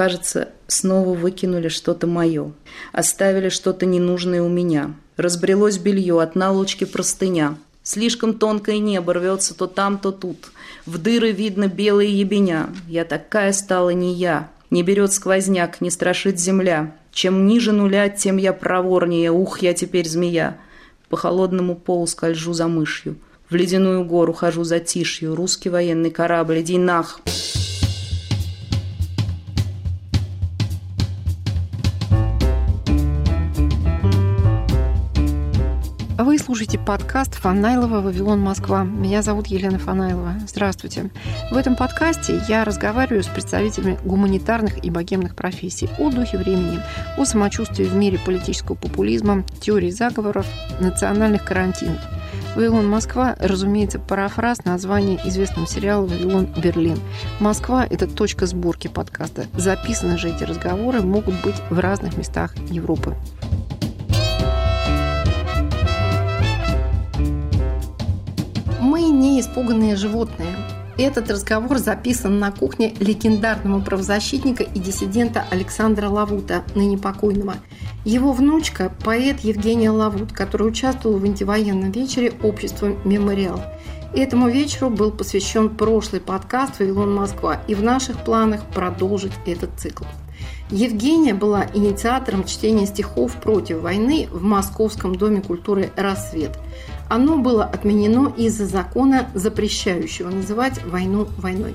кажется, снова выкинули что-то мое. Оставили что-то ненужное у меня. Разбрелось белье, от наволочки простыня. Слишком тонкое небо рвется то там, то тут. В дыры видно белые ебеня. Я такая стала не я. Не берет сквозняк, не страшит земля. Чем ниже нуля, тем я проворнее. Ух, я теперь змея. По холодному полу скольжу за мышью. В ледяную гору хожу за тишью. Русский военный корабль, иди нах. Слушаете подкаст «Фанайлова. Вавилон. Москва». Меня зовут Елена Фанайлова. Здравствуйте. В этом подкасте я разговариваю с представителями гуманитарных и богемных профессий о духе времени, о самочувствии в мире политического популизма, теории заговоров, национальных карантинов. «Вавилон Москва», разумеется, парафраз названия известного сериала «Вавилон Берлин». Москва – это точка сборки подкаста. Записаны же эти разговоры могут быть в разных местах Европы. Мы не испуганные животные. Этот разговор записан на кухне легендарного правозащитника и диссидента Александра Лавута, ныне покойного. Его внучка – поэт Евгения Лавут, который участвовал в антивоенном вечере общества «Мемориал». Этому вечеру был посвящен прошлый подкаст «Вавилон Москва», и в наших планах продолжить этот цикл. Евгения была инициатором чтения стихов против войны в Московском доме культуры «Рассвет». Оно было отменено из-за закона, запрещающего называть войну войной.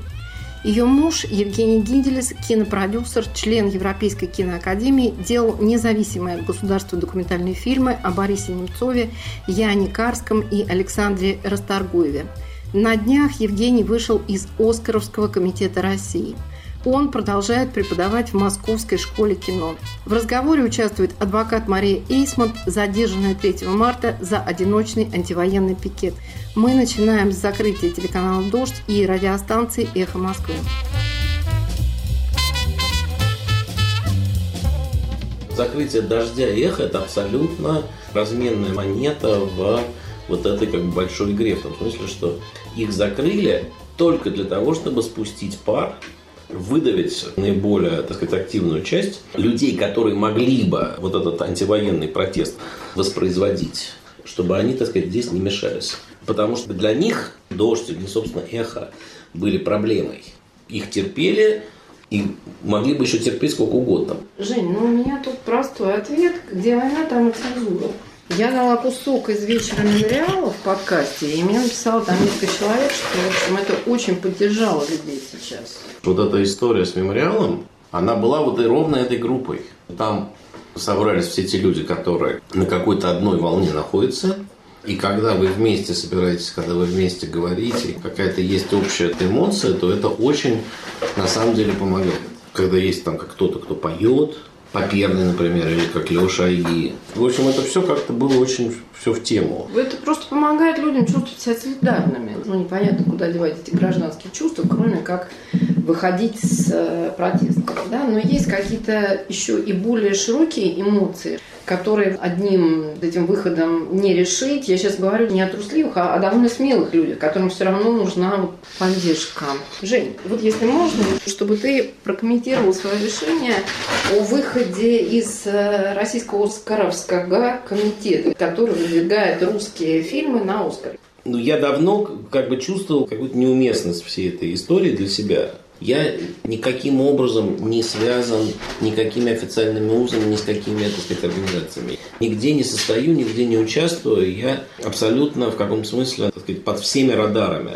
Ее муж Евгений Гинделес, кинопродюсер, член Европейской киноакадемии, делал независимые от государства документальные фильмы о Борисе Немцове, Яне Карском и Александре Расторгуеве. На днях Евгений вышел из Оскаровского комитета России – он продолжает преподавать в Московской школе кино. В разговоре участвует адвокат Мария Эйсмонт, задержанная 3 марта за одиночный антивоенный пикет. Мы начинаем с закрытия телеканала «Дождь» и радиостанции «Эхо Москвы». Закрытие «Дождя» и «Эхо» – это абсолютно разменная монета в вот этой как бы большой игре, в том смысле, что их закрыли только для того, чтобы спустить пар выдавить наиболее, так сказать, активную часть людей, которые могли бы вот этот антивоенный протест воспроизводить, чтобы они, так сказать, здесь не мешались. Потому что для них дождь или, собственно, эхо были проблемой. Их терпели, и могли бы еще терпеть сколько угодно. Жень, ну у меня тут простой ответ. Где война, там и цензура. Я дала кусок из вечера мемориала в подкасте, и мне написало там несколько человек, что, в общем, это очень поддержало людей сейчас. Вот эта история с мемориалом, она была вот и ровно этой группой. Там собрались все те люди, которые на какой-то одной волне находятся, и когда вы вместе собираетесь, когда вы вместе говорите, какая-то есть общая эмоция, то это очень на самом деле помогает. Когда есть там как кто-то, кто поет, Поперный, например, или как Леша Айги. В общем, это все как-то было очень все в тему. Это просто помогает людям чувствовать себя солидарными. Ну, непонятно, куда девать эти гражданские чувства, кроме как выходить с э, протестом. Да? Но есть какие-то еще и более широкие эмоции, которые одним этим выходом не решить. Я сейчас говорю не о трусливых, а о довольно смелых людях, которым все равно нужна вот поддержка. Жень, вот если можно, чтобы ты прокомментировал свое решение о выходе из э, российского Оскаровского комитета, который выдвигает русские фильмы на Оскар. Ну, я давно как бы чувствовал какую-то неуместность всей этой истории для себя. Я никаким образом не связан никакими официальными узами, ни с какими, так сказать, организациями. Нигде не состою, нигде не участвую. Я абсолютно в каком смысле, так сказать, под всеми радарами.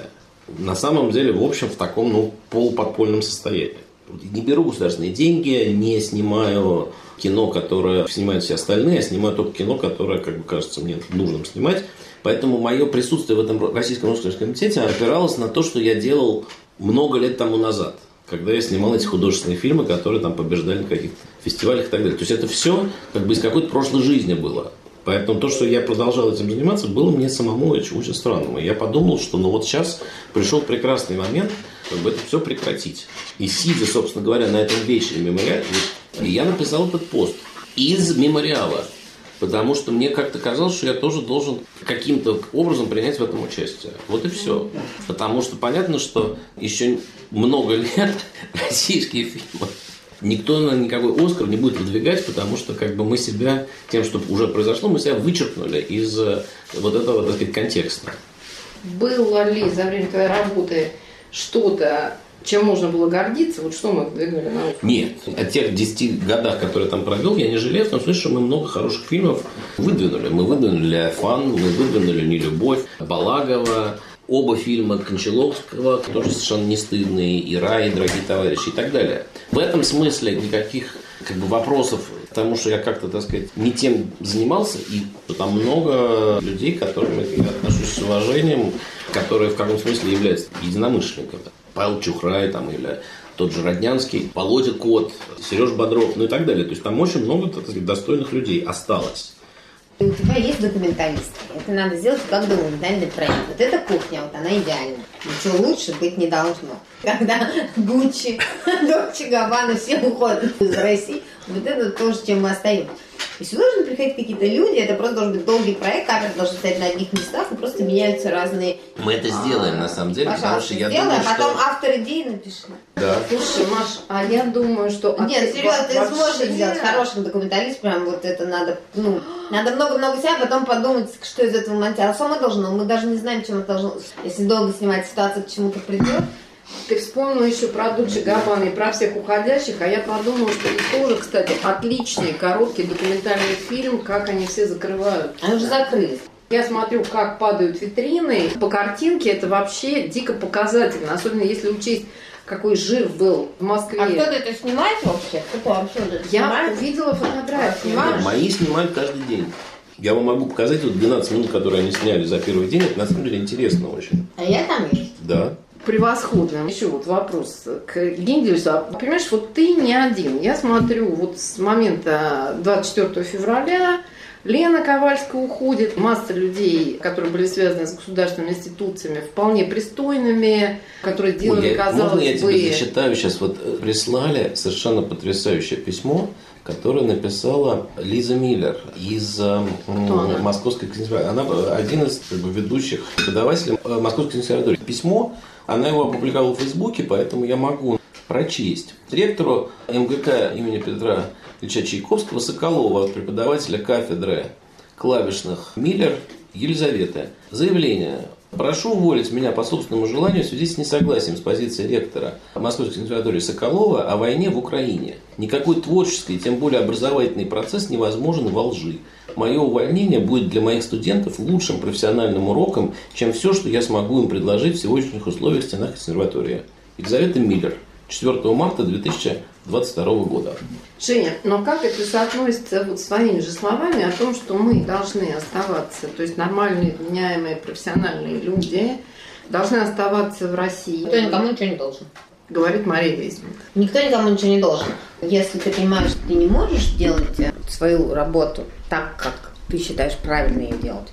На самом деле, в общем, в таком, ну, полуподпольном состоянии. Не беру государственные деньги, не снимаю кино, которое снимают все остальные, я снимаю только кино, которое, как бы кажется мне нужным снимать. Поэтому мое присутствие в этом российском русском комитете опиралось на то, что я делал много лет тому назад, когда я снимал эти художественные фильмы, которые там побеждали на каких-то фестивалях и так далее. То есть это все как бы из какой-то прошлой жизни было. Поэтому то, что я продолжал этим заниматься, было мне самому очень, очень странным. И я подумал, что ну вот сейчас пришел прекрасный момент, как бы это все прекратить. И сидя, собственно говоря, на этом вечере мемориале, я написал этот пост из мемориала. Потому что мне как-то казалось, что я тоже должен каким-то образом принять в этом участие. Вот и все. Потому что понятно, что еще много лет российские фильмы никто на никакой Оскар не будет выдвигать, потому что как бы мы себя тем, что уже произошло, мы себя вычеркнули из э, вот этого, так сказать, контекста. Было ли за время твоей работы что-то, чем можно было гордиться? Вот что мы выдвигали на Оскар? Нет, о тех 10 годах, которые там провел, я не жалею, в том смысле, что мы много хороших фильмов выдвинули. Мы выдвинули «Фан», мы выдвинули «Нелюбовь», Балагова, Оба фильма Кончаловского тоже совершенно не стыдные, и «Рай», и «Дорогие товарищи» и так далее. В этом смысле никаких как бы, вопросов потому что я как-то, так сказать, не тем занимался, и там много людей, к которым я отношусь с уважением, которые в каком смысле являются единомышленниками. Павел Чухрай там, или тот же Роднянский, Володя Кот, Сереж Бодров, ну и так далее. То есть там очень много так сказать, достойных людей осталось. У тебя есть документалист. Это надо сделать как документальный проект. Вот эта кухня, вот она идеальна. Ничего лучше быть не должно. Когда Гуччи, Дольче Габбана, все уходят из России, вот это то, чем мы остаемся. И сюда должны приходить какие-то люди, это просто должен быть долгий проект, камера должна стоять на одних местах, и просто меняются разные... Мы это сделаем, на самом деле, потому что я сделай, думаю, а потом что... автор идеи напиши. Да. Слушай, Маш, а я думаю, что... а Нет, серьезно, ты вообще- сможешь сделать хорошим документалист, прям вот это надо, ну, надо много-много себя, а потом подумать, что из этого монтировать. А само должно, мы даже не знаем, чем это должно, если долго снимать ситуация к чему-то придет. Ты вспомнила еще про Дольче Габбана и про всех уходящих, а я подумала, что это тоже, кстати, отличный короткий документальный фильм, как они все закрывают. Они уже закрылись. Я смотрю, как падают витрины. По картинке это вообще дико показательно, особенно если учесть, какой жир был в Москве. А кто-то это снимает вообще? Кто вообще это Я снимает? увидела фотографии. Снимаешь? Мои снимают каждый день. Я вам могу показать вот 12 минут, которые они сняли за первый день. Это на самом деле интересно очень. А я там есть. Да. Превосходно. Еще вот вопрос к Гендельсу. А, Понимаешь, вот ты не один. Я смотрю, вот с момента 24 февраля Лена Ковальская уходит, масса людей, которые были связаны с государственными институциями, вполне пристойными, которые Ой, делали, я- казалось можно я бы... тебе зачитаю сейчас? Вот э, прислали совершенно потрясающее письмо, которое написала Лиза Миллер из э? Московской консерватории. Она э, один из как бы, ведущих преподавателей Московской консерватории. Письмо, она его опубликовала в Фейсбуке, поэтому я могу прочесть. Ректору МГК имени Петра Ильича Чайковского Соколова, преподавателя кафедры клавишных Миллер Елизаветы. Заявление. Прошу уволить меня по собственному желанию в связи с несогласием с позицией ректора Московской консерватории Соколова о войне в Украине. Никакой творческий, тем более образовательный процесс невозможен во лжи. Мое увольнение будет для моих студентов лучшим профессиональным уроком, чем все, что я смогу им предложить в сегодняшних условиях в стенах консерватории. Елизавета Миллер. 4 марта 2022 года. Женя, но как это соотносится вот с твоими же словами о том, что мы должны оставаться, то есть нормальные, вменяемые, профессиональные люди должны оставаться в России, Никто никому ничего не должен. говорит Мария Вейсман. Никто никому ничего не должен. Если ты понимаешь, что ты не можешь делать э, свою работу так, как ты считаешь правильно ее делать,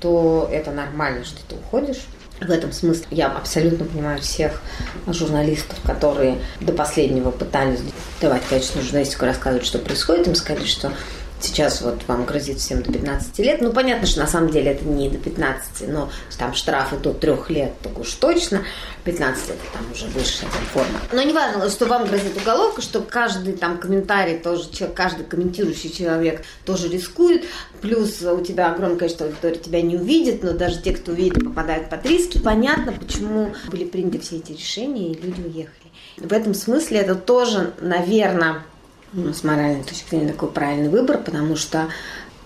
то это нормально, что ты уходишь. В этом смысле я абсолютно понимаю всех журналистов, которые до последнего пытались давать качественную журналистику, рассказывать, что происходит. Им сказали, что сейчас вот вам грозит всем до 15 лет. Ну, понятно, что на самом деле это не до 15, но там штрафы до 3 лет, так уж точно. 15 лет там уже высшая там форма. Но не важно, что вам грозит уголовка, что каждый там комментарий тоже, человек, каждый комментирующий человек тоже рискует. Плюс у тебя огромное количество аудитории тебя не увидит, но даже те, кто увидит, попадают под риски. Понятно, почему были приняты все эти решения, и люди уехали. В этом смысле это тоже, наверное, ну, с моральной точки зрения такой правильный выбор, потому что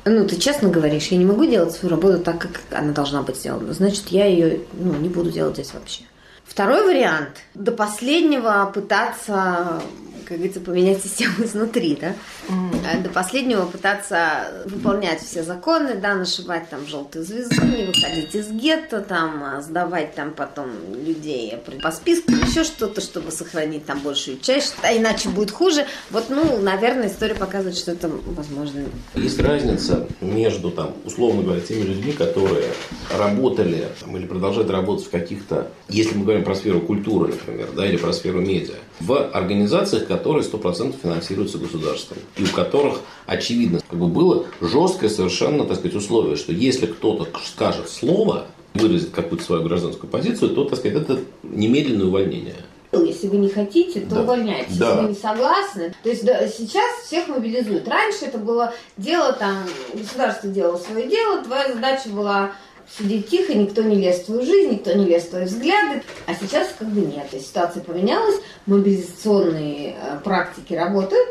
ну, ты честно говоришь, я не могу делать свою работу так, как она должна быть сделана. Значит, я ее ну, не буду делать здесь вообще. Второй вариант – до последнего пытаться, как говорится, поменять систему изнутри, да? А До последнего пытаться выполнять все законы, да, нашивать там желтую звезду, не выходить из гетто, там, а, сдавать там потом людей по списку, еще что-то, чтобы сохранить там большую часть, а иначе будет хуже. Вот, ну, наверное, история показывает, что это возможно. Есть разница между, там, условно говоря, теми людьми, которые работали там, или продолжают работать в каких-то, если мы говорим про сферу культуры, например, да, или про сферу медиа, в организациях, которые 100% финансируются государством, и у которых, очевидно, как бы было жесткое совершенно, так сказать, условие, что если кто-то скажет слово, выразит какую-то свою гражданскую позицию, то, так сказать, это немедленное увольнение. Если вы не хотите, то Да. увольняйтесь. Да. Если вы не согласны. То есть да, сейчас всех мобилизуют. Раньше это было дело там, государство делало свое дело, твоя задача была сидеть тихо, никто не лез в твою жизнь, никто не лез в твои взгляды. А сейчас как бы нет. То есть ситуация поменялась, мобилизационные э, практики работают,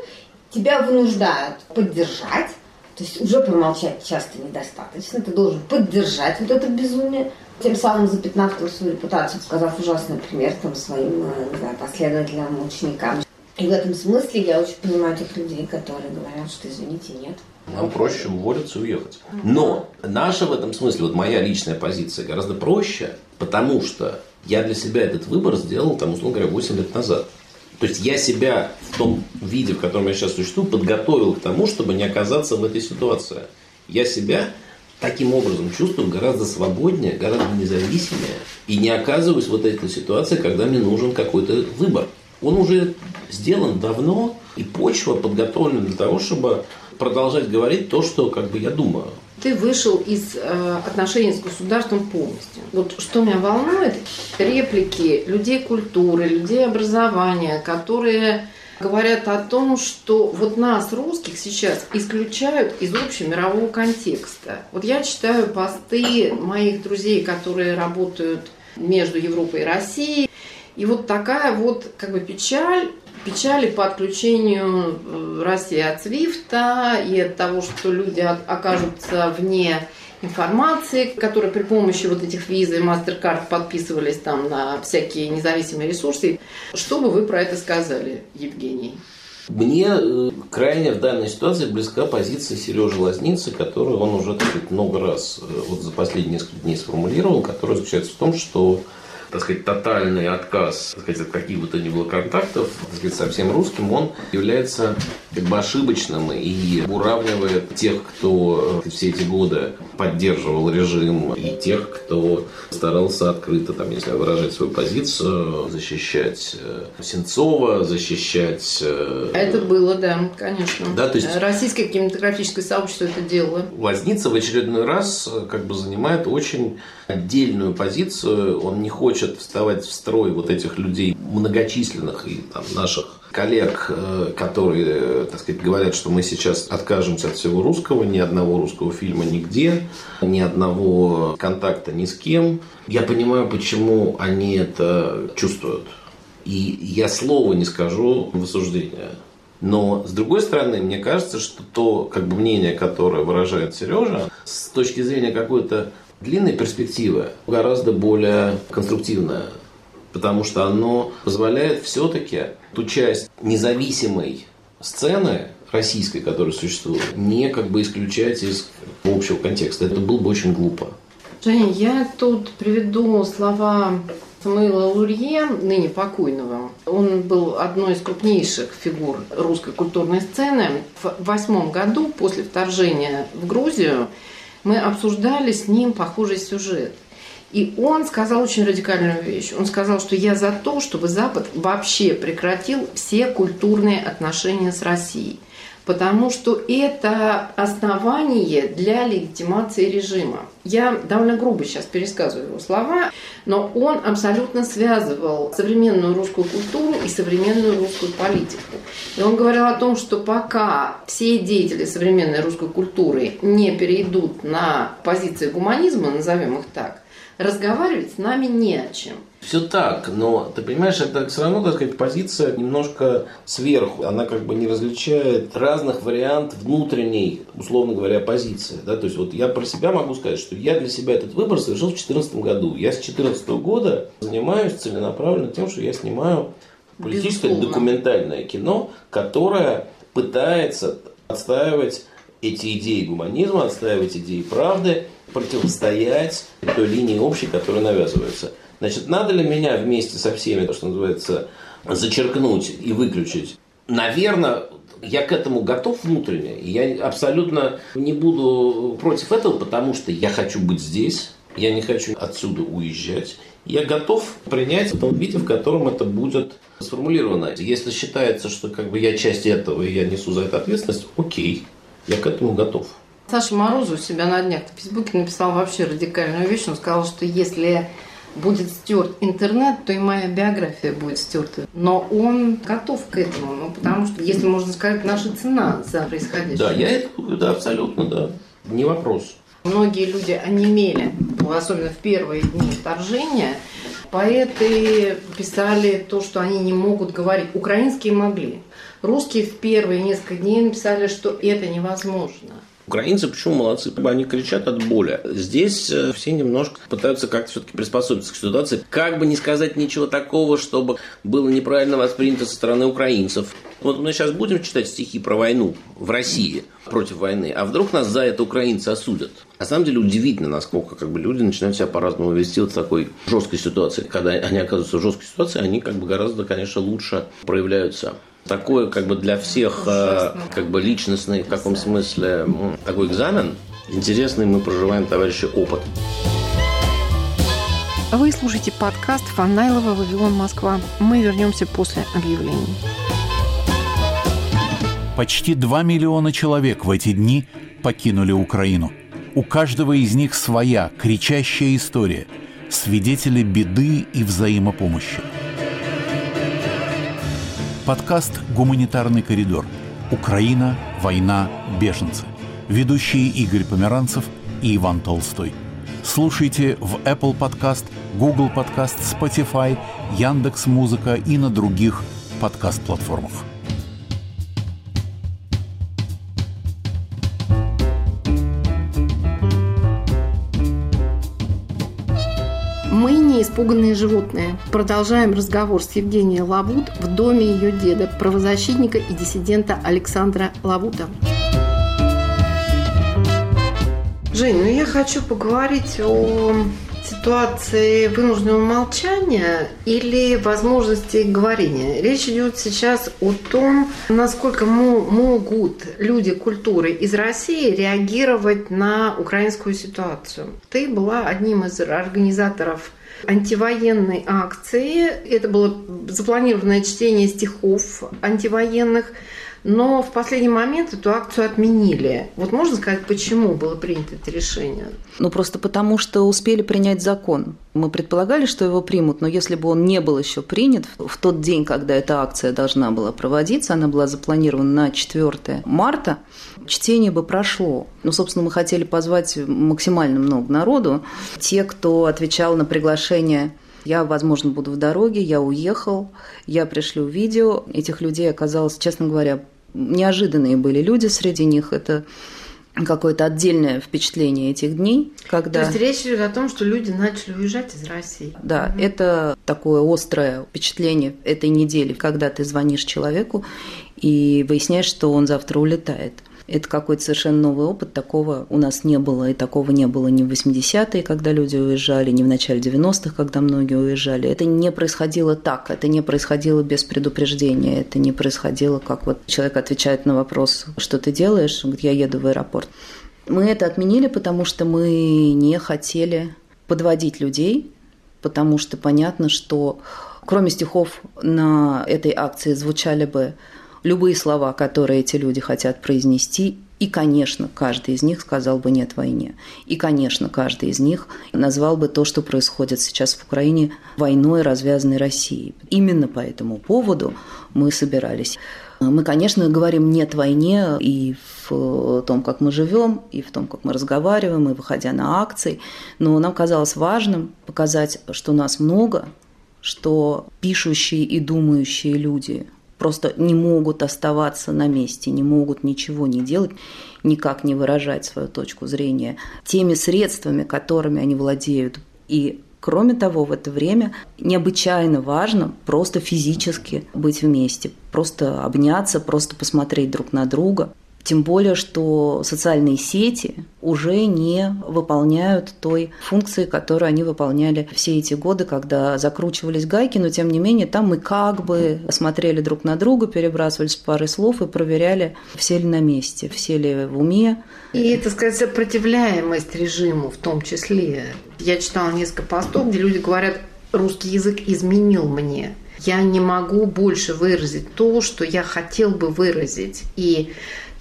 тебя вынуждают поддержать. То есть уже промолчать часто недостаточно. Ты должен поддержать вот это безумие. Тем самым запятнав свою репутацию, сказав ужасный пример там, своим э, не знаю, последователям, ученикам. И в этом смысле я очень понимаю тех людей, которые говорят, что извините, нет. Нам проще уволиться и уехать. Но наша в этом смысле, вот моя личная позиция гораздо проще, потому что я для себя этот выбор сделал, там, условно говоря, 8 лет назад. То есть я себя в том виде, в котором я сейчас существую, подготовил к тому, чтобы не оказаться в этой ситуации. Я себя таким образом чувствую гораздо свободнее, гораздо независимее и не оказываюсь в этой ситуации, когда мне нужен какой-то выбор. Он уже сделан давно, и почва подготовлена для того, чтобы продолжать говорить то, что как бы я думаю. Ты вышел из э, отношений с государством полностью. Вот что меня волнует, реплики людей культуры, людей образования, которые говорят о том, что вот нас, русских, сейчас исключают из общемирового контекста. Вот я читаю посты моих друзей, которые работают между Европой и Россией, и вот такая вот как бы печаль, печали по отключению э, России от Свифта и от того, что люди окажутся вне информации, которые при помощи вот этих виз и MasterCard подписывались там на всякие независимые ресурсы. Что бы вы про это сказали, Евгений? Мне э, крайне в данной ситуации близка позиция Сережи Лазницы, которую он уже так сказать, много раз э, вот за последние несколько дней сформулировал, которая заключается в том, что так сказать, тотальный отказ так сказать, от каких бы то ни было контактов так сказать, со всем русским, он является как бы ошибочным и уравнивает тех, кто э, все эти годы поддерживал режим, и тех, кто старался открыто, там, если выражать свою позицию, защищать э, Сенцова, защищать э, Это было, да, конечно. Да, то есть- Российское кинематографическое сообщество это делало. Лазница в очередной раз как бы занимает очень отдельную позицию. Он не хочет вставать в строй вот этих людей многочисленных и там, наших коллег, э, которые, э, так сказать, говорят, что мы сейчас откажемся от всего русского, ни одного русского фильма нигде, ни одного контакта ни с кем. Я понимаю, почему они это чувствуют. И я слова не скажу в осуждение. Но, с другой стороны, мне кажется, что то как бы, мнение, которое выражает Сережа, с точки зрения какой-то длинной перспективы, гораздо более конструктивное. Потому что оно позволяет все-таки ту часть независимой сцены российской, которая существует, не как бы исключать из общего контекста. Это было бы очень глупо. Женя, я тут приведу слова Самуила Лурье, ныне покойного. Он был одной из крупнейших фигур русской культурной сцены. В восьмом году, после вторжения в Грузию, мы обсуждали с ним похожий сюжет. И он сказал очень радикальную вещь. Он сказал, что я за то, чтобы Запад вообще прекратил все культурные отношения с Россией. Потому что это основание для легитимации режима. Я довольно грубо сейчас пересказываю его слова, но он абсолютно связывал современную русскую культуру и современную русскую политику. И он говорил о том, что пока все деятели современной русской культуры не перейдут на позиции гуманизма, назовем их так, разговаривать с нами не о чем. Все так, но ты понимаешь, это все равно, так сказать, позиция немножко сверху. Она как бы не различает разных вариантов внутренней, условно говоря, позиции. Да? То есть вот я про себя могу сказать, что я для себя этот выбор совершил в 2014 году. Я с 2014 года занимаюсь целенаправленно тем, что я снимаю политическое Безусловно. документальное кино, которое пытается отстаивать эти идеи гуманизма, отстаивать идеи правды, противостоять той линии общей, которая навязывается. Значит, надо ли меня вместе со всеми, то, что называется, зачеркнуть и выключить? Наверное, я к этому готов внутренне. Я абсолютно не буду против этого, потому что я хочу быть здесь. Я не хочу отсюда уезжать. Я готов принять в том виде, в котором это будет сформулировано. Если считается, что как бы я часть этого и я несу за это ответственность, окей, я к этому готов. Саша Морозов у себя на днях в Фейсбуке написал вообще радикальную вещь. Он сказал, что если будет стерт интернет, то и моя биография будет стерта. Но он готов к этому, ну, потому что, если можно сказать, наша цена за происходящее. Да, я это, да, абсолютно, да. Не вопрос. Многие люди онемели, особенно в первые дни вторжения. Поэты писали то, что они не могут говорить. Украинские могли. Русские в первые несколько дней написали, что это невозможно. Украинцы почему молодцы? Они кричат от боли. Здесь э, все немножко пытаются как-то все-таки приспособиться к ситуации. Как бы не сказать ничего такого, чтобы было неправильно воспринято со стороны украинцев. Вот мы сейчас будем читать стихи про войну в России против войны, а вдруг нас за это украинцы осудят. На самом деле удивительно, насколько как бы, люди начинают себя по-разному вести вот в такой жесткой ситуации. Когда они оказываются в жесткой ситуации, они как бы гораздо, конечно, лучше проявляются такой как бы для всех э, как бы личностный в каком смысле такой экзамен интересный мы проживаем, товарищи, опыт. Вы слушаете подкаст Фанайлова «Вавилон, Москва». Мы вернемся после объявлений. Почти 2 миллиона человек в эти дни покинули Украину. У каждого из них своя кричащая история, свидетели беды и взаимопомощи – Подкаст «Гуманитарный коридор. Украина, война, беженцы». Ведущие Игорь Померанцев и Иван Толстой. Слушайте в Apple Podcast, Google Podcast, Spotify, Яндекс Музыка и на других подкаст-платформах. Испуганные животные. Продолжаем разговор с Евгенией Лавут в доме ее деда, правозащитника и диссидента Александра Лавута. Жень, ну я хочу поговорить о ситуации вынужденного молчания или возможности говорения. Речь идет сейчас о том, насколько могут люди культуры из России реагировать на украинскую ситуацию. Ты была одним из организаторов антивоенной акции. Это было запланированное чтение стихов антивоенных. Но в последний момент эту акцию отменили. Вот можно сказать, почему было принято это решение? Ну, просто потому, что успели принять закон. Мы предполагали, что его примут, но если бы он не был еще принят, в тот день, когда эта акция должна была проводиться, она была запланирована на 4 марта, чтение бы прошло. Ну, собственно, мы хотели позвать максимально много народу. Те, кто отвечал на приглашение я, возможно, буду в дороге, я уехал, я пришлю видео. Этих людей оказалось, честно говоря, неожиданные были люди среди них. Это какое-то отдельное впечатление этих дней, когда... То есть речь идет о том, что люди начали уезжать из России. Да, угу. это такое острое впечатление этой недели, когда ты звонишь человеку и выясняешь, что он завтра улетает. Это какой-то совершенно новый опыт. Такого у нас не было, и такого не было ни в 80-е, когда люди уезжали, ни в начале 90-х, когда многие уезжали. Это не происходило так, это не происходило без предупреждения, это не происходило, как вот человек отвечает на вопрос, что ты делаешь, говорит, я еду в аэропорт. Мы это отменили, потому что мы не хотели подводить людей, потому что понятно, что кроме стихов на этой акции звучали бы любые слова, которые эти люди хотят произнести, и, конечно, каждый из них сказал бы «нет войне». И, конечно, каждый из них назвал бы то, что происходит сейчас в Украине, войной, развязанной Россией. Именно по этому поводу мы собирались. Мы, конечно, говорим «нет войне» и в том, как мы живем, и в том, как мы разговариваем, и выходя на акции. Но нам казалось важным показать, что нас много, что пишущие и думающие люди просто не могут оставаться на месте, не могут ничего не делать, никак не выражать свою точку зрения теми средствами, которыми они владеют. И Кроме того, в это время необычайно важно просто физически быть вместе, просто обняться, просто посмотреть друг на друга. Тем более, что социальные сети уже не выполняют той функции, которую они выполняли все эти годы, когда закручивались гайки, но тем не менее там мы как бы смотрели друг на друга, перебрасывались парой слов и проверяли, все ли на месте, все ли в уме. И, так сказать, сопротивляемость режиму в том числе. Я читала несколько постов, где люди говорят, русский язык изменил мне я не могу больше выразить то, что я хотел бы выразить. И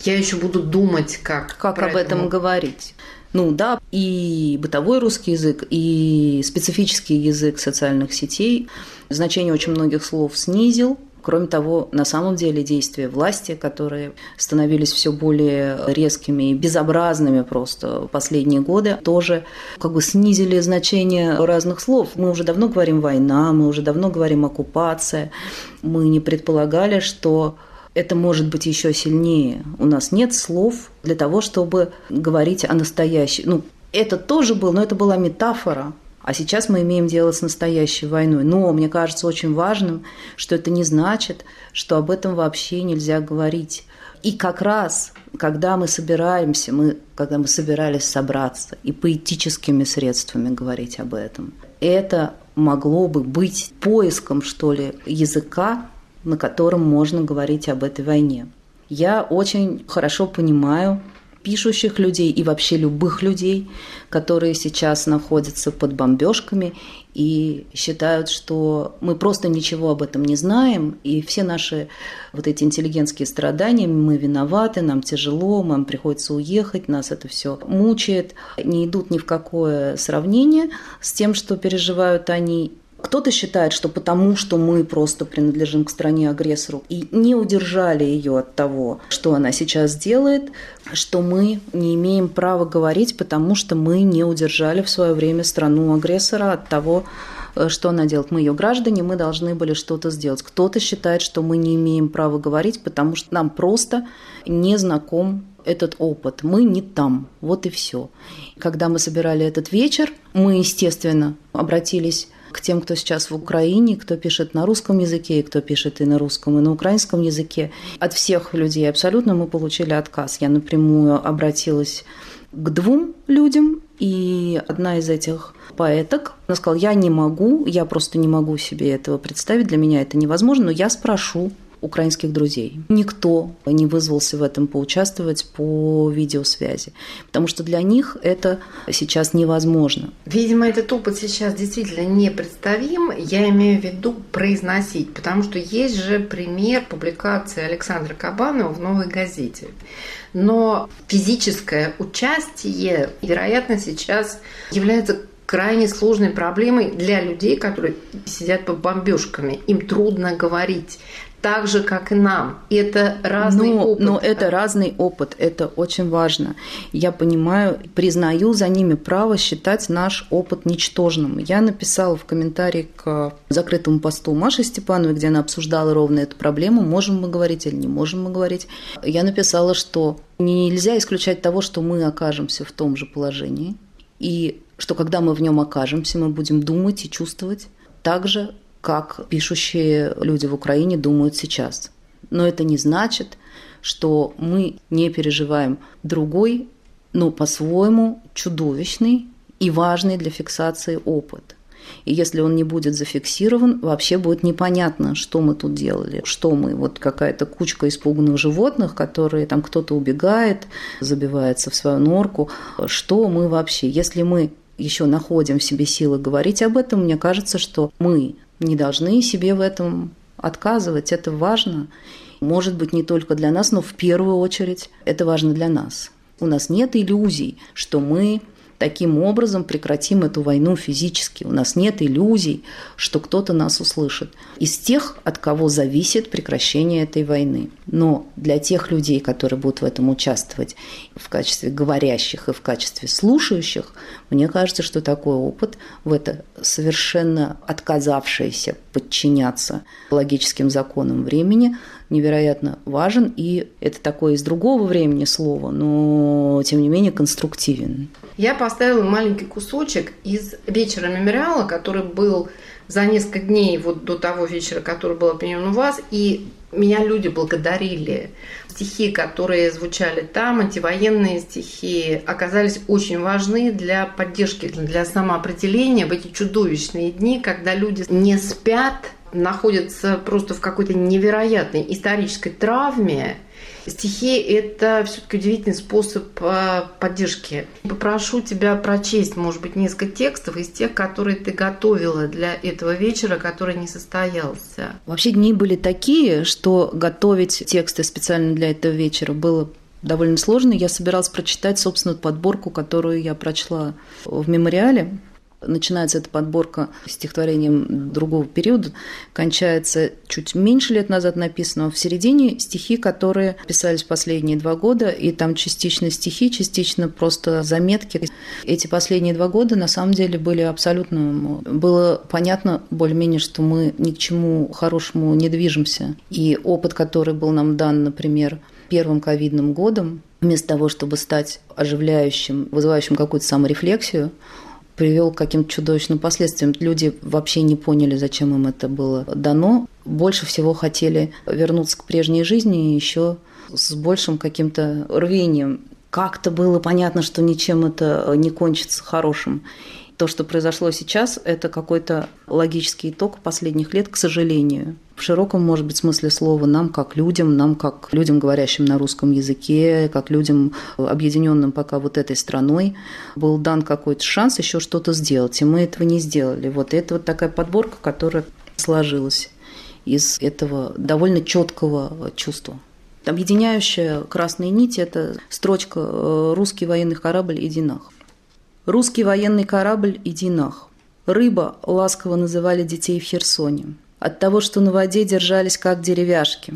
я еще буду думать, как... Как об этом говорить. Ну да, и бытовой русский язык, и специфический язык социальных сетей значение очень многих слов снизил, Кроме того, на самом деле действия власти, которые становились все более резкими и безобразными просто в последние годы, тоже как бы снизили значение разных слов. Мы уже давно говорим «война», мы уже давно говорим «оккупация». Мы не предполагали, что это может быть еще сильнее. У нас нет слов для того, чтобы говорить о настоящей. Ну, это тоже был, но это была метафора. А сейчас мы имеем дело с настоящей войной. Но мне кажется очень важным, что это не значит, что об этом вообще нельзя говорить. И как раз, когда мы собираемся, мы, когда мы собирались собраться и поэтическими средствами говорить об этом, это могло бы быть поиском, что ли, языка, на котором можно говорить об этой войне. Я очень хорошо понимаю пишущих людей и вообще любых людей, которые сейчас находятся под бомбежками и считают, что мы просто ничего об этом не знаем, и все наши вот эти интеллигентские страдания, мы виноваты, нам тяжело, нам приходится уехать, нас это все мучает, не идут ни в какое сравнение с тем, что переживают они, кто-то считает, что потому, что мы просто принадлежим к стране-агрессору и не удержали ее от того, что она сейчас делает, что мы не имеем права говорить, потому что мы не удержали в свое время страну-агрессора от того, э, что она делает. Мы ее граждане, мы должны были что-то сделать. Кто-то считает, что мы не имеем права говорить, потому что нам просто не знаком этот опыт. Мы не там. Вот и все. Когда мы собирали этот вечер, мы, естественно, обратились к тем, кто сейчас в Украине, кто пишет на русском языке, и кто пишет и на русском, и на украинском языке. От всех людей абсолютно мы получили отказ. Я напрямую обратилась к двум людям, и одна из этих поэток, она сказала, я не могу, я просто не могу себе этого представить, для меня это невозможно, но я спрошу украинских друзей. Никто не вызвался в этом поучаствовать по видеосвязи, потому что для них это сейчас невозможно. Видимо, этот опыт сейчас действительно непредставим. Я имею в виду произносить, потому что есть же пример публикации Александра Кабанова в «Новой газете». Но физическое участие, вероятно, сейчас является крайне сложной проблемой для людей, которые сидят под бомбежками. Им трудно говорить так же, как и нам. И это разный но, опыт. Но это разный опыт, это очень важно. Я понимаю, признаю за ними право считать наш опыт ничтожным. Я написала в комментарии к закрытому посту Маши Степановой, где она обсуждала ровно эту проблему, можем мы говорить или не можем мы говорить. Я написала, что нельзя исключать того, что мы окажемся в том же положении, и что когда мы в нем окажемся, мы будем думать и чувствовать так же, как пишущие люди в Украине думают сейчас. Но это не значит, что мы не переживаем другой, но по-своему чудовищный и важный для фиксации опыт. И если он не будет зафиксирован, вообще будет непонятно, что мы тут делали, что мы, вот какая-то кучка испуганных животных, которые там кто-то убегает, забивается в свою норку, что мы вообще, если мы еще находим в себе силы говорить об этом, мне кажется, что мы не должны себе в этом отказывать. Это важно. Может быть, не только для нас, но в первую очередь это важно для нас. У нас нет иллюзий, что мы таким образом прекратим эту войну физически. У нас нет иллюзий, что кто-то нас услышит. Из тех, от кого зависит прекращение этой войны. Но для тех людей, которые будут в этом участвовать в качестве говорящих и в качестве слушающих, мне кажется, что такой опыт в это совершенно отказавшееся подчиняться логическим законам времени невероятно важен, и это такое из другого времени слово, но тем не менее конструктивен. Я поставила маленький кусочек из вечера мемориала, который был за несколько дней вот до того вечера, который был определен у вас, и меня люди благодарили. Стихи, которые звучали там, антивоенные стихи, оказались очень важны для поддержки, для самоопределения в эти чудовищные дни, когда люди не спят, находятся просто в какой-то невероятной исторической травме, Стихи – это все-таки удивительный способ э, поддержки. Попрошу тебя прочесть, может быть, несколько текстов из тех, которые ты готовила для этого вечера, который не состоялся. Вообще дни были такие, что готовить тексты специально для этого вечера было довольно сложный. Я собиралась прочитать, собственно, подборку, которую я прочла в мемориале Начинается эта подборка стихотворением другого периода, кончается чуть меньше лет назад написанного. В середине стихи, которые писались последние два года, и там частично стихи, частично просто заметки. Эти последние два года на самом деле были абсолютно... Было понятно более-менее, что мы ни к чему хорошему не движемся. И опыт, который был нам дан, например, первым ковидным годом, вместо того, чтобы стать оживляющим, вызывающим какую-то саморефлексию, привел к каким-то чудовищным последствиям. Люди вообще не поняли, зачем им это было дано. Больше всего хотели вернуться к прежней жизни еще с большим каким-то рвением. Как-то было понятно, что ничем это не кончится хорошим. То, что произошло сейчас, это какой-то логический итог последних лет, к сожалению в широком, может быть, смысле слова нам, как людям, нам, как людям, говорящим на русском языке, как людям, объединенным пока вот этой страной, был дан какой-то шанс еще что-то сделать, и мы этого не сделали. Вот это вот такая подборка, которая сложилась из этого довольно четкого чувства. Объединяющая красные нити – это строчка э, «Русский военный корабль Идинах». «Русский военный корабль Идинах». Рыба ласково называли детей в Херсоне – от того, что на воде держались как деревяшки.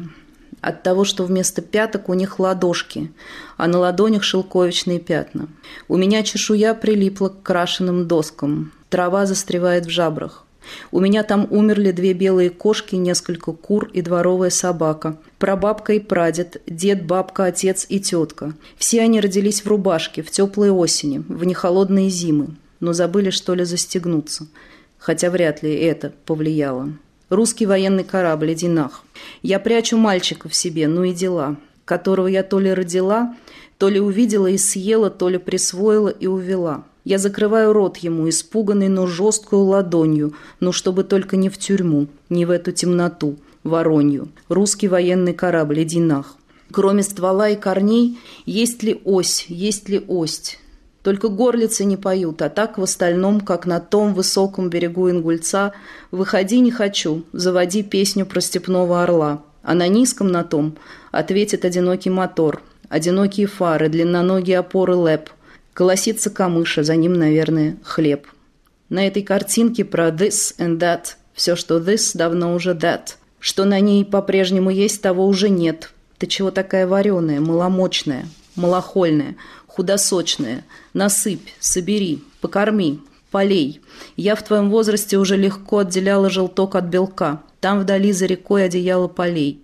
От того, что вместо пяток у них ладошки, а на ладонях шелковичные пятна. У меня чешуя прилипла к крашенным доскам. Трава застревает в жабрах. У меня там умерли две белые кошки, несколько кур и дворовая собака. Прабабка и прадед, дед, бабка, отец и тетка. Все они родились в рубашке, в теплые осени, в нехолодные зимы, но забыли, что ли, застегнуться. Хотя вряд ли это повлияло. Русский военный корабль, иди нах. Я прячу мальчика в себе, ну и дела, которого я то ли родила, то ли увидела и съела, то ли присвоила и увела. Я закрываю рот ему, испуганный, но жесткую ладонью, ну чтобы только не в тюрьму, не в эту темноту, воронью. Русский военный корабль, иди нах. Кроме ствола и корней, есть ли ось, есть ли ость? Только горлицы не поют, а так в остальном, как на том высоком берегу Ингульца, «Выходи, не хочу, заводи песню про степного орла». А на низком на том ответит одинокий мотор, одинокие фары, длинноногие опоры лэп. Колосится камыша, за ним, наверное, хлеб. На этой картинке про «this and that» все, что «this» давно уже «that». Что на ней по-прежнему есть, того уже нет. Ты чего такая вареная, маломочная, малохольная, худосочная? Насыпь, собери, покорми, полей. Я в твоем возрасте уже легко отделяла желток от белка. Там вдали за рекой одеяло полей.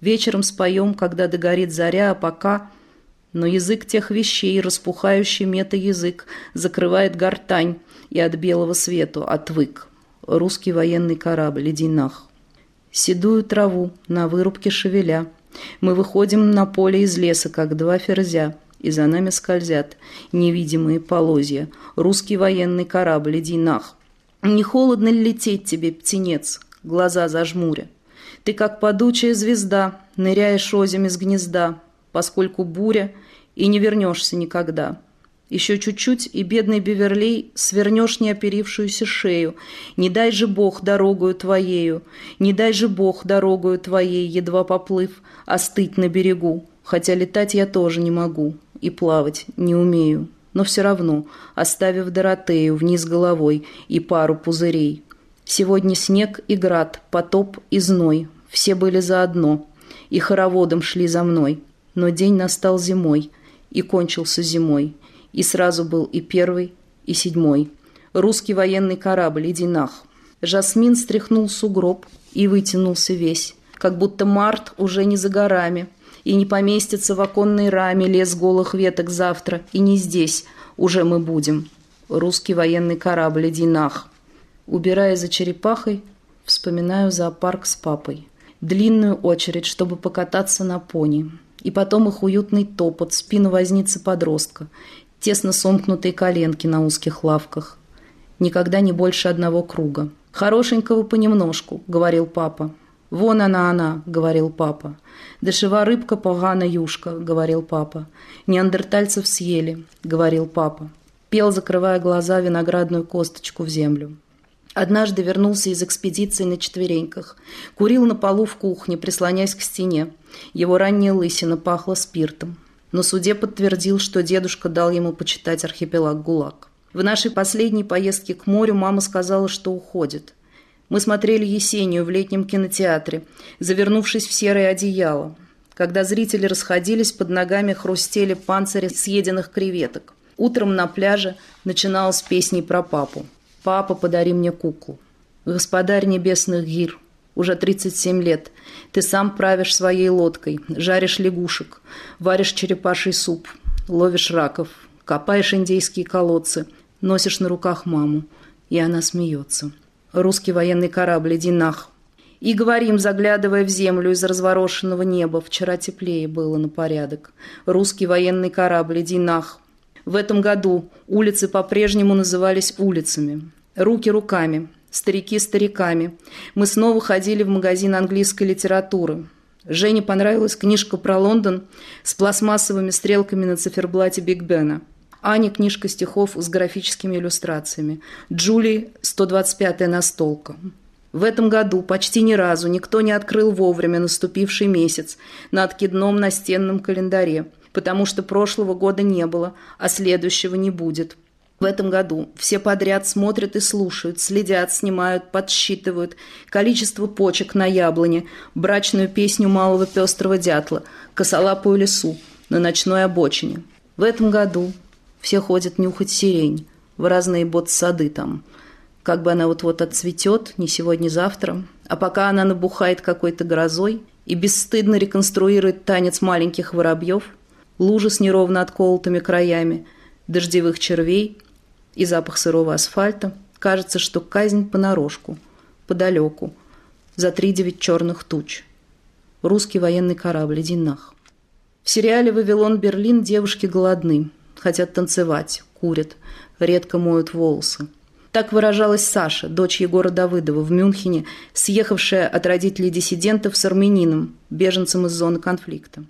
Вечером споем, когда догорит заря, а пока... Но язык тех вещей, распухающий мета-язык, закрывает гортань, и от белого свету отвык. Русский военный корабль, иди нах. Седую траву на вырубке шевеля. Мы выходим на поле из леса, как два ферзя и за нами скользят невидимые полозья. Русский военный корабль, иди нах. Не холодно ли лететь тебе, птенец, глаза зажмуря? Ты, как падучая звезда, ныряешь озим из гнезда, поскольку буря, и не вернешься никогда. Еще чуть-чуть, и бедный Беверлей свернешь неоперившуюся шею. Не дай же Бог дорогою твоею, не дай же Бог дорогою твоей, едва поплыв, остыть на берегу, хотя летать я тоже не могу и плавать не умею, но все равно, оставив Доротею вниз головой и пару пузырей. Сегодня снег и град, потоп и зной, все были заодно, и хороводом шли за мной. Но день настал зимой, и кончился зимой, и сразу был и первый, и седьмой. Русский военный корабль, иди нах. Жасмин стряхнул сугроб и вытянулся весь, как будто март уже не за горами – и не поместится в оконной раме лес голых веток завтра, и не здесь уже мы будем. Русский военный корабль Динах. Убирая за черепахой, вспоминаю зоопарк с папой. Длинную очередь, чтобы покататься на пони. И потом их уютный топот, спину возницы подростка, тесно сомкнутые коленки на узких лавках. Никогда не больше одного круга. «Хорошенького понемножку», — говорил папа. «Вон она, она», — говорил папа. «Дешева рыбка, погана юшка», — говорил папа. «Неандертальцев съели», — говорил папа. Пел, закрывая глаза, виноградную косточку в землю. Однажды вернулся из экспедиции на четвереньках. Курил на полу в кухне, прислонясь к стене. Его ранняя лысина пахла спиртом. но суде подтвердил, что дедушка дал ему почитать архипелаг ГУЛАГ. В нашей последней поездке к морю мама сказала, что уходит. Мы смотрели «Есению» в летнем кинотеатре, завернувшись в серое одеяло. Когда зрители расходились, под ногами хрустели панцири съеденных креветок. Утром на пляже начиналась песней про папу. «Папа, подари мне куклу». «Господарь небесных гир», уже 37 лет. Ты сам правишь своей лодкой, жаришь лягушек, варишь черепаший суп, ловишь раков, копаешь индейские колодцы, носишь на руках маму, и она смеется русский военный корабль «Динах». И говорим, заглядывая в землю из разворошенного неба, вчера теплее было на порядок. Русский военный корабль «Динах». В этом году улицы по-прежнему назывались улицами. Руки руками, старики стариками. Мы снова ходили в магазин английской литературы. Жене понравилась книжка про Лондон с пластмассовыми стрелками на циферблате Биг Бена – Ане книжка стихов с графическими иллюстрациями. Джулии 125-я настолка. В этом году почти ни разу никто не открыл вовремя наступивший месяц на откидном настенном календаре, потому что прошлого года не было, а следующего не будет. В этом году все подряд смотрят и слушают, следят, снимают, подсчитывают количество почек на яблоне, брачную песню малого пестрого дятла, косолапую лесу на ночной обочине. В этом году все ходят нюхать сирень в разные бот-сады там. Как бы она вот-вот отцветет, не сегодня-завтра. А пока она набухает какой-то грозой и бесстыдно реконструирует танец маленьких воробьев, лужи с неровно отколотыми краями, дождевых червей и запах сырого асфальта, кажется, что казнь понарошку, подалеку, за три девять черных туч. Русский военный корабль, иди нах. В сериале «Вавилон-Берлин» девушки голодны – хотят танцевать, курят, редко моют волосы. Так выражалась Саша, дочь Егора Давыдова в Мюнхене, съехавшая от родителей диссидентов с армянином, беженцем из зоны конфликта.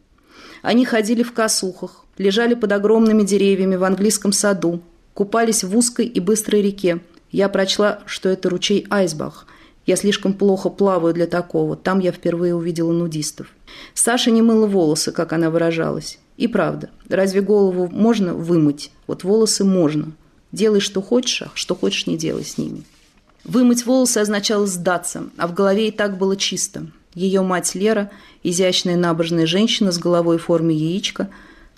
Они ходили в косухах, лежали под огромными деревьями в английском саду, купались в узкой и быстрой реке. Я прочла, что это ручей Айсбах. Я слишком плохо плаваю для такого. Там я впервые увидела нудистов. Саша не мыла волосы, как она выражалась. И правда, разве голову можно вымыть? Вот волосы можно. Делай, что хочешь, а что хочешь, не делай с ними. Вымыть волосы означало сдаться, а в голове и так было чисто. Ее мать Лера, изящная набожная женщина с головой в форме яичка,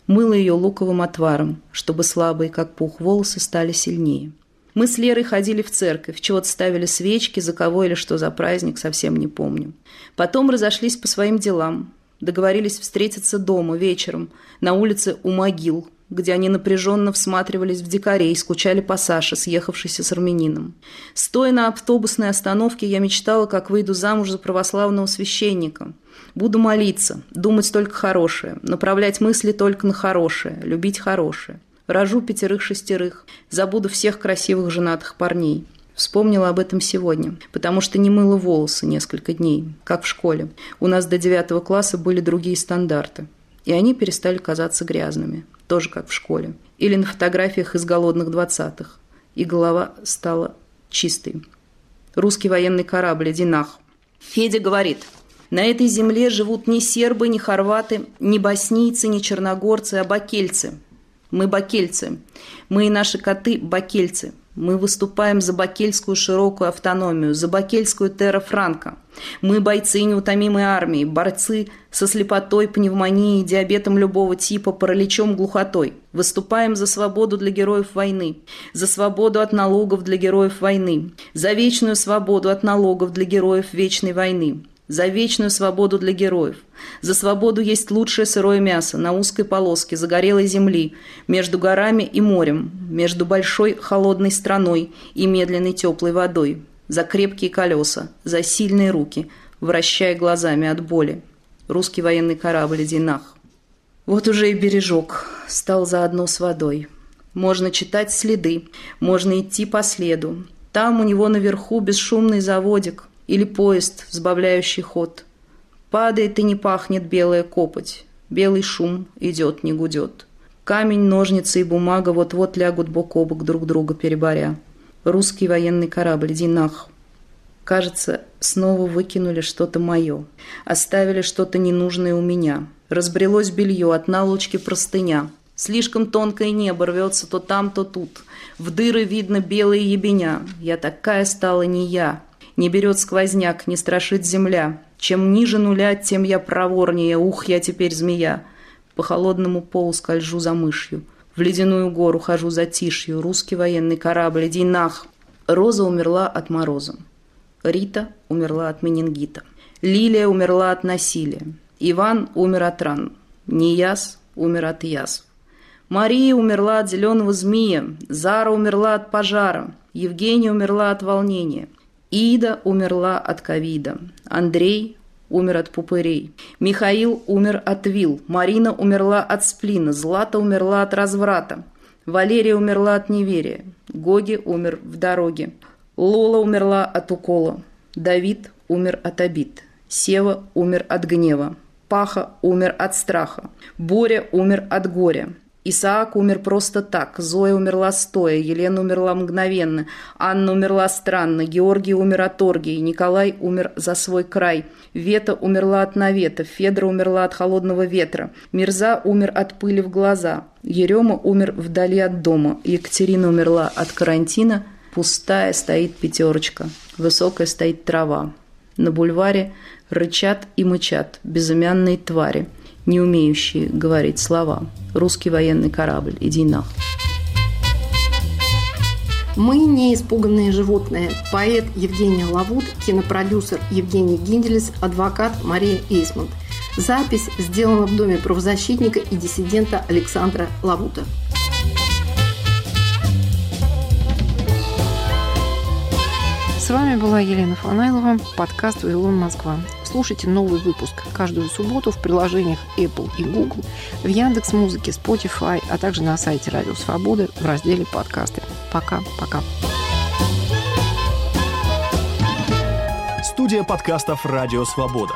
мыла ее луковым отваром, чтобы слабые, как пух, волосы стали сильнее. Мы с Лерой ходили в церковь, чего-то ставили свечки, за кого или что за праздник, совсем не помню. Потом разошлись по своим делам. Договорились встретиться дома вечером, на улице у могил, где они напряженно всматривались в дикарей, скучали по Саше, съехавшейся с армянином. Стоя на автобусной остановке, я мечтала, как выйду замуж за православного священника. Буду молиться, думать только хорошее, направлять мысли только на хорошее, любить хорошее. Рожу пятерых-шестерых, забуду всех красивых женатых парней. Вспомнила об этом сегодня, потому что не мыла волосы несколько дней, как в школе. У нас до девятого класса были другие стандарты. И они перестали казаться грязными, тоже как в школе. Или на фотографиях из голодных двадцатых. И голова стала чистой. Русский военный корабль «Динах». Федя говорит, на этой земле живут не сербы, не хорваты, не боснийцы, не черногорцы, а бакельцы. Мы бакельцы. Мы и наши коты бакельцы. Мы выступаем за бакельскую широкую автономию, за бакельскую терра франко. Мы бойцы неутомимой армии, борцы со слепотой, пневмонией, диабетом любого типа, параличом, глухотой. Выступаем за свободу для героев войны, за свободу от налогов для героев войны, за вечную свободу от налогов для героев вечной войны, за вечную свободу для героев. За свободу есть лучшее сырое мясо на узкой полоске загорелой земли, между горами и морем, между большой холодной страной и медленной теплой водой. За крепкие колеса, за сильные руки, вращая глазами от боли. Русский военный корабль «Динах». Вот уже и бережок стал заодно с водой. Можно читать следы, можно идти по следу. Там у него наверху бесшумный заводик – или поезд, сбавляющий ход. Падает и не пахнет белая копоть. Белый шум идет, не гудет. Камень, ножницы и бумага вот-вот лягут бок о бок друг друга переборя. Русский военный корабль «Динах». Кажется, снова выкинули что-то мое. Оставили что-то ненужное у меня. Разбрелось белье, от наволочки простыня. Слишком тонкое небо рвется то там, то тут. В дыры видно белые ебеня. Я такая стала не я. Не берет сквозняк, не страшит земля. Чем ниже нуля, тем я проворнее. Ух, я теперь змея. По холодному полу скольжу за мышью. В ледяную гору хожу за тишью. Русский военный корабль, иди нах. Роза умерла от мороза. Рита умерла от менингита. Лилия умерла от насилия. Иван умер от ран. Нияс умер от язв. Мария умерла от зеленого змея. Зара умерла от пожара. Евгения умерла от волнения. Ида умерла от ковида. Андрей умер от пупырей. Михаил умер от вил. Марина умерла от сплина. Злата умерла от разврата. Валерия умерла от неверия. Гоги умер в дороге. Лола умерла от укола. Давид умер от обид. Сева умер от гнева. Паха умер от страха. Боря умер от горя. Исаак умер просто так, Зоя умерла стоя, Елена умерла мгновенно, Анна умерла странно, Георгий умер от оргии, Николай умер за свой край, Вета умерла от навета, Федра умерла от холодного ветра, Мирза умер от пыли в глаза, Ерема умер вдали от дома, Екатерина умерла от карантина, пустая стоит пятерочка, высокая стоит трава. На бульваре рычат и мычат безымянные твари – не умеющие говорить слова. Русский военный корабль, иди нах. Мы не испуганные животные. Поэт Евгения Лавут, кинопродюсер Евгений Гинделес, адвокат Мария Эйсмонт. Запись сделана в Доме правозащитника и диссидента Александра Лавута. С вами была Елена Фанайлова, подкаст «Вавилон Москва». Слушайте новый выпуск каждую субботу в приложениях Apple и Google, в Яндекс Музыке, Spotify, а также на сайте Радио Свободы в разделе «Подкасты». Пока-пока. Студия подкастов «Радио Свобода».